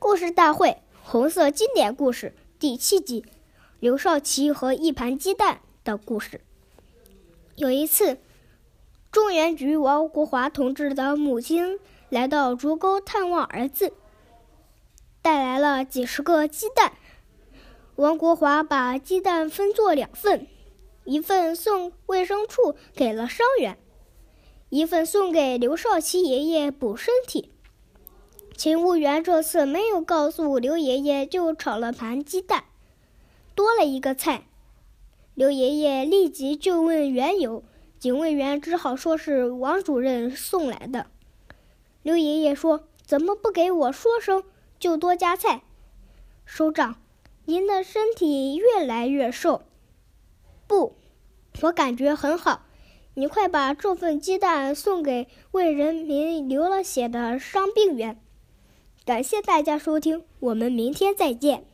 故事大会红色经典故事》第七集《刘少奇和一盘鸡蛋》的故事。有一次，中原局王国华同志的母亲来到竹沟探望儿子，带来了几十个鸡蛋。王国华把鸡蛋分作两份，一份送卫生处给了伤员，一份送给刘少奇爷爷补身体。勤务员这次没有告诉刘爷爷，就炒了盘鸡蛋，多了一个菜。刘爷爷立即就问缘由，警卫员只好说是王主任送来的。刘爷爷说：“怎么不给我说声，就多加菜？”首长。您的身体越来越瘦，不，我感觉很好。你快把这份鸡蛋送给为人民流了血的伤病员。感谢大家收听，我们明天再见。